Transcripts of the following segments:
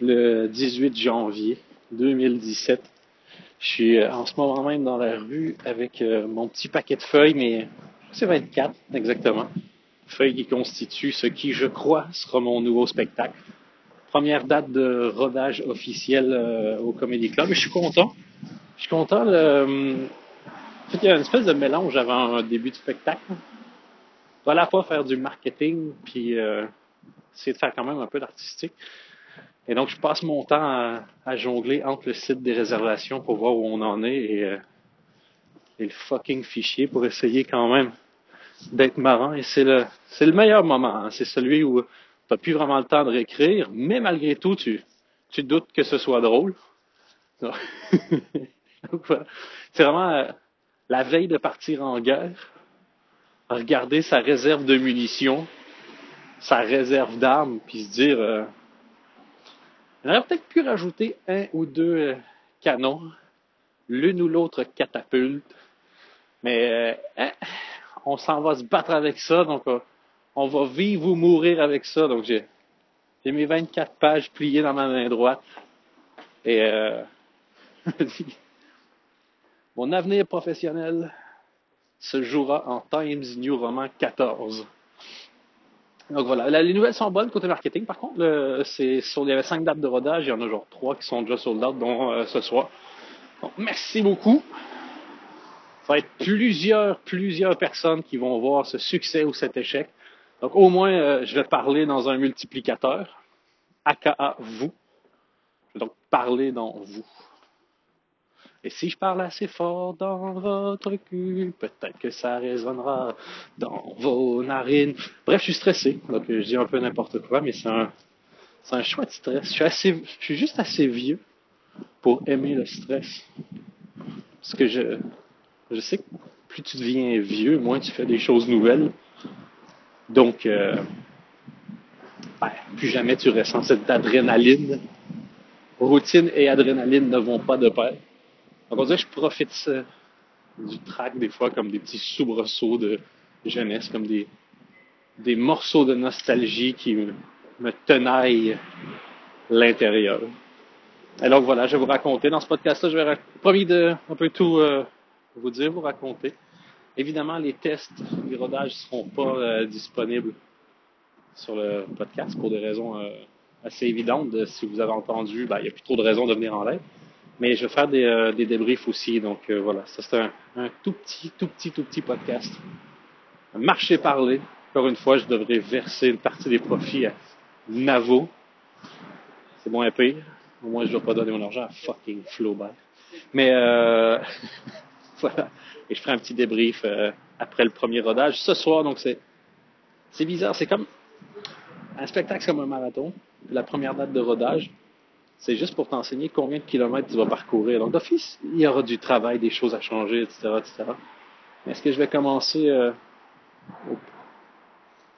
Le 18 janvier 2017. Je suis euh, en ce moment même dans la rue avec euh, mon petit paquet de feuilles, mais c'est 24 exactement. Feuilles qui constituent ce qui, je crois, sera mon nouveau spectacle. Première date de rodage officiel euh, au Comedy Club. Je suis content. Je suis content. En fait, il y a une espèce de mélange avant un début de spectacle. On va à la fois faire du marketing, puis essayer de faire quand même un peu d'artistique. Et donc, je passe mon temps à, à, jongler entre le site des réservations pour voir où on en est et, euh, et le fucking fichier pour essayer quand même d'être marrant. Et c'est le, c'est le meilleur moment. Hein. C'est celui où tu n'as plus vraiment le temps de réécrire, mais malgré tout, tu, tu doutes que ce soit drôle. C'est vraiment euh, la veille de partir en guerre, regarder sa réserve de munitions, sa réserve d'armes, puis se dire... Euh, on aurait peut-être pu rajouter un ou deux euh, canons, l'une ou l'autre catapulte, mais euh, hein, on s'en va se battre avec ça, donc euh, on va vivre ou mourir avec ça. Donc j'ai, mes 24 pages pliées dans ma main droite et mon avenir professionnel se jouera en Times New Roman 14. Donc voilà, les nouvelles sont bonnes côté marketing. Par contre, le, c'est sur, il y avait cinq dates de rodage, il y en a genre trois qui sont déjà sold out, dont euh, ce soir. Donc merci beaucoup. Ça va être plusieurs, plusieurs personnes qui vont voir ce succès ou cet échec. Donc au moins, euh, je vais parler dans un multiplicateur, aka vous. Je vais donc parler dans vous. Et si je parle assez fort dans votre cul, peut-être que ça résonnera dans vos narines. Bref, je suis stressé, donc je dis un peu n'importe quoi, mais c'est un, c'est un chouette stress. Je suis assez, je suis juste assez vieux pour aimer le stress. Parce que je, je sais que plus tu deviens vieux, moins tu fais des choses nouvelles. Donc, euh, ben, plus jamais tu ressens cette adrénaline. Routine et adrénaline ne vont pas de pair. Donc on dirait que je profite du track des fois comme des petits soubresauts de jeunesse, comme des, morceaux de nostalgie qui me, me tenaillent l'intérieur. Alors voilà, je vais vous raconter. Dans ce podcast-là, je vais promis de un peu tout euh, vous dire, vous raconter. Évidemment, les tests, les rodages ne seront pas euh, disponibles sur le podcast pour des raisons euh, assez évidentes. Si vous avez entendu, ben, il n'y a plus trop de raisons de venir en live. Mais je vais faire des, euh, des débriefs aussi. Donc euh, voilà, ça c'est un, un, tout petit, tout petit, tout petit podcast. Marcher parler. Encore une fois, je devrais verser une partie des profits à Navo. C'est moins pire. Au moins, je ne dois pas donner mon argent à fucking Flaubert. Mais euh, voilà. Et je ferai un petit débrief euh, après le premier rodage. Ce soir, donc c'est c'est bizarre. C'est comme un spectacle comme un marathon. La première date de rodage, c'est juste pour t'enseigner combien de kilomètres tu vas parcourir. Donc, d'office, il y aura du travail, des choses à changer, etc., etc. Mais est-ce que je vais commencer euh, aux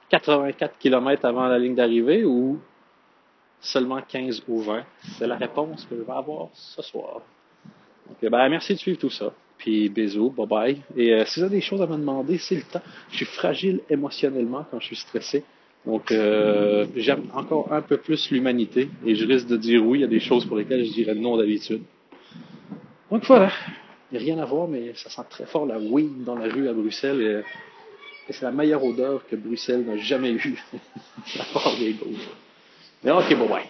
84 kilomètres avant la ligne d'arrivée ou seulement 15 ou 20? C'est la réponse que je vais avoir ce soir. Donc, ben, merci de suivre tout ça. Puis bisous, bye bye. Et euh, si vous avez des choses à me demander, c'est le temps. Je suis fragile émotionnellement quand je suis stressé. Donc, euh, j'aime encore un peu plus l'humanité et je risque de dire oui à des choses pour lesquelles je dirais non d'habitude. Donc voilà, il n'y a rien à voir, mais ça sent très fort la weed dans la rue à Bruxelles et, c'est la meilleure odeur que Bruxelles n'a jamais eue, à part les gauches. Mais ok, bon, bye.